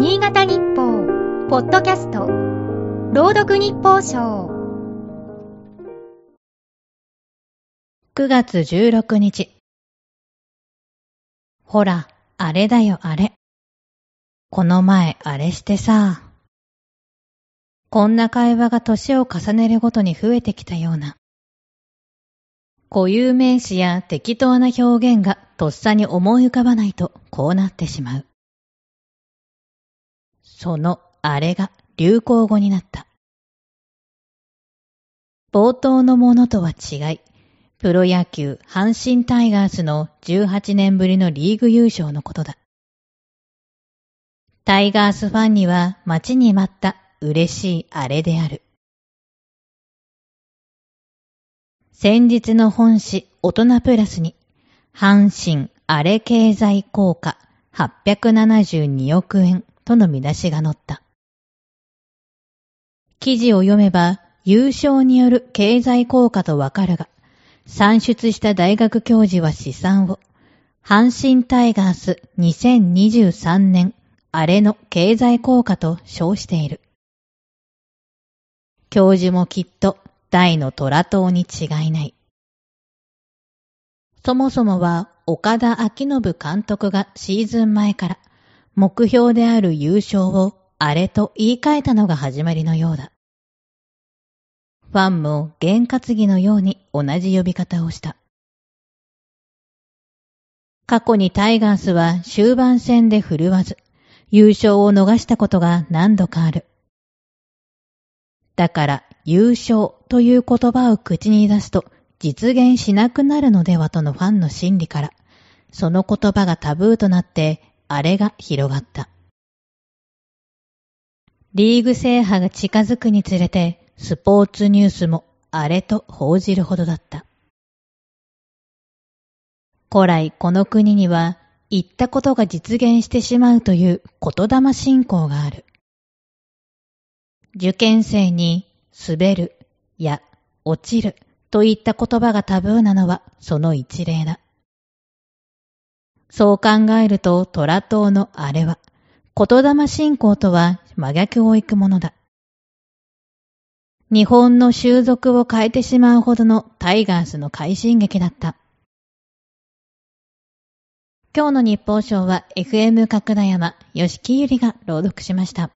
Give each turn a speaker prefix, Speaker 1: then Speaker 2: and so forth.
Speaker 1: 新潟日報、ポッドキャスト、朗読日報賞。
Speaker 2: 9月16日。ほら、あれだよあれ。この前あれしてさ。こんな会話が年を重ねるごとに増えてきたような。固有名詞や適当な表現がとっさに思い浮かばないとこうなってしまう。そのあれが流行語になった。冒頭のものとは違い、プロ野球阪神タイガースの18年ぶりのリーグ優勝のことだ。タイガースファンには待ちに待った嬉しいあれである。先日の本誌大人プラスに、阪神あれ経済効果872億円との見出しが載った。記事を読めば優勝による経済効果とわかるが、算出した大学教授は試算を、阪神タイガース2023年あれの経済効果と称している。教授もきっと大の虎党に違いない。そもそもは岡田昭信監督がシーズン前から目標である優勝をあれと言い換えたのが始まりのようだ。ファンも験担ぎのように同じ呼び方をした。過去にタイガースは終盤戦で振るわず、優勝を逃したことが何度かある。だから優勝という言葉を口に出すと実現しなくなるのではとのファンの心理から、その言葉がタブーとなってあれが広がった。リーグ制覇が近づくにつれて、スポーツニュースもあれと報じるほどだった。古来この国には言ったことが実現してしまうという言霊信仰がある。受験生に滑るや落ちるといった言葉がタブーなのはその一例だ。そう考えると虎党のあれは言霊信仰とは真逆を行くものだ。日本の習俗を変えてしまうほどのタイガースの快進撃だった。今日の日報賞は FM 角田山、吉木ゆりが朗読しました。